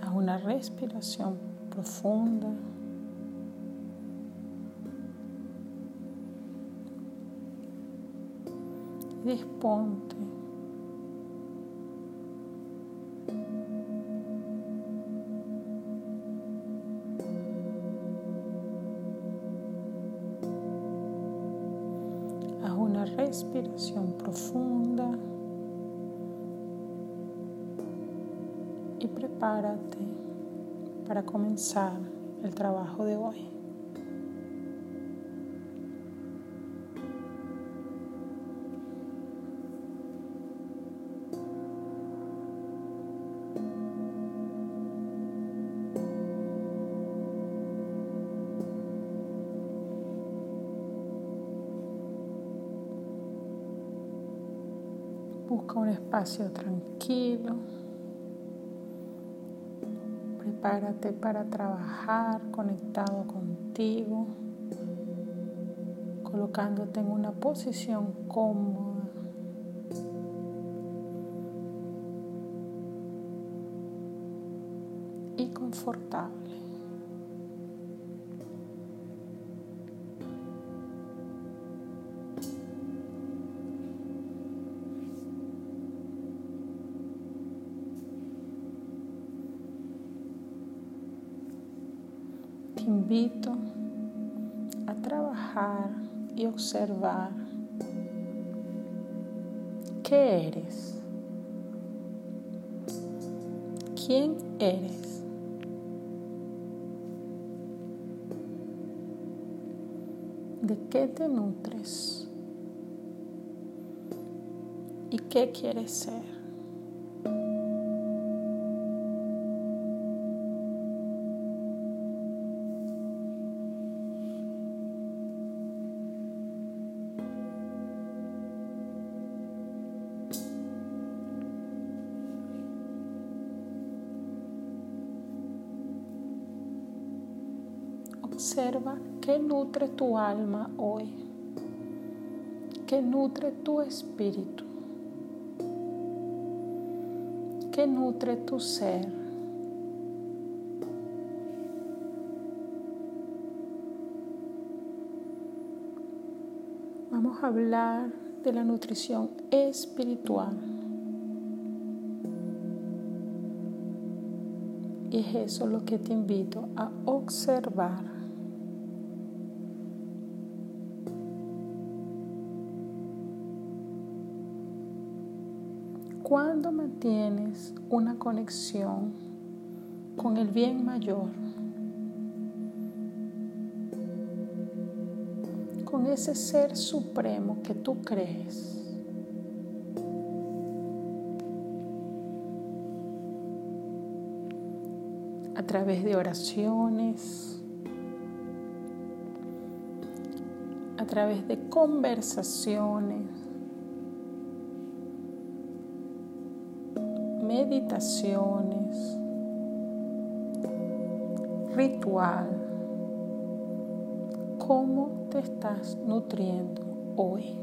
Haz una respiración profunda. Y respiración profunda y prepárate para comenzar el trabajo de hoy. Busca un espacio tranquilo. Prepárate para trabajar conectado contigo, colocándote en una posición cómoda. y confortable. Invito a trabajar y observar qué eres, quién eres. ¿De qué te nutres? ¿Y qué quieres ser? Observa qué nutre tu alma hoy, qué nutre tu espíritu, qué nutre tu ser. Vamos a hablar de la nutrición espiritual. Y es eso lo que te invito a observar. Cuando mantienes una conexión con el bien mayor, con ese ser supremo que tú crees, a través de oraciones, a través de conversaciones, meditaciones, ritual, cómo te estás nutriendo hoy.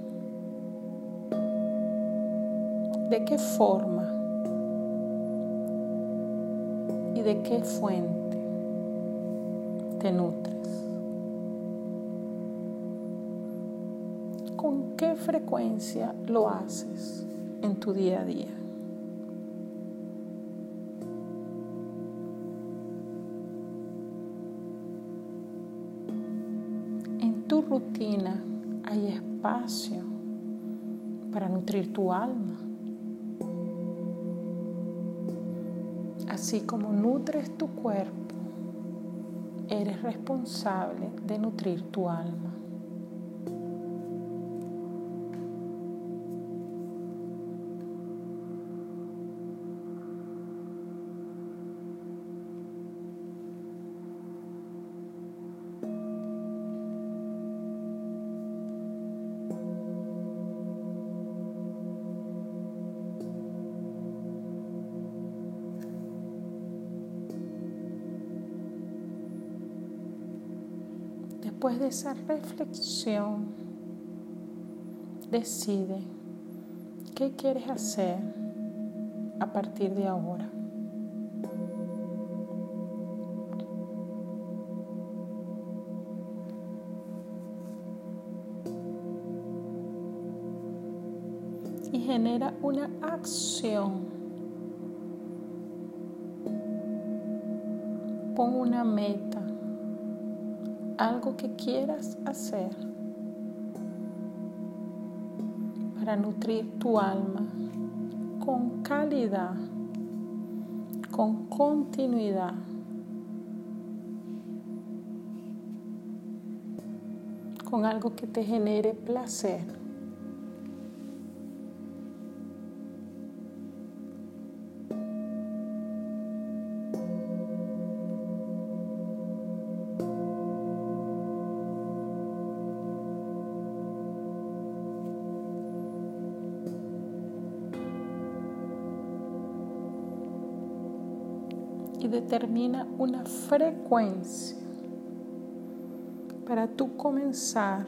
¿De qué forma? ¿Y de qué fuente te nutres? ¿Con qué frecuencia lo haces en tu día a día? Rutina hay espacio para nutrir tu alma. Así como nutres tu cuerpo, eres responsable de nutrir tu alma. Después de esa reflexión, decide qué quieres hacer a partir de ahora. Y genera una acción. Pon una meta, algo que quieras hacer para nutrir tu alma con calidad, con continuidad. con algo que te genere placer. Y determina una frecuencia para tú comenzar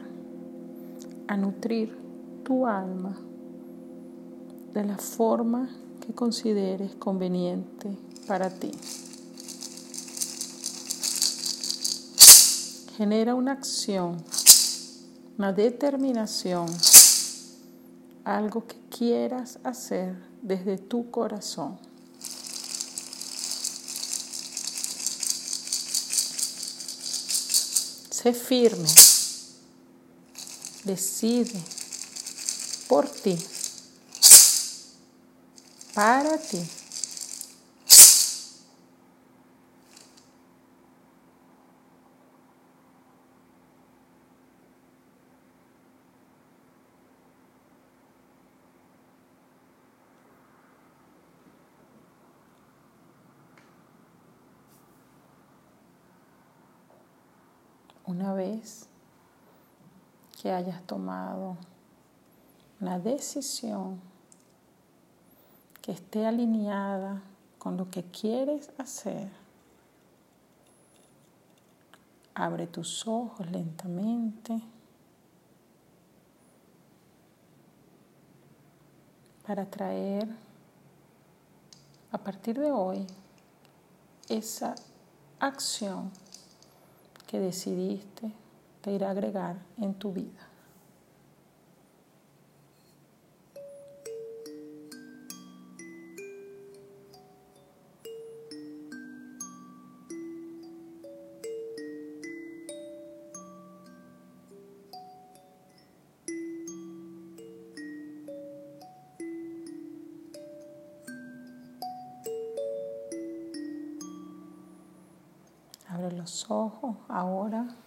a nutrir tu alma de la forma que consideres conveniente para ti. Genera una acción, una determinación, algo que quieras hacer desde tu corazón. Sé firme. Decide por ti. Para ti. Una vez que hayas tomado una decisión que esté alineada con lo que quieres hacer, abre tus ojos lentamente para traer a partir de hoy esa acción que decidiste te ir a agregar en tu vida. Los ojos ahora.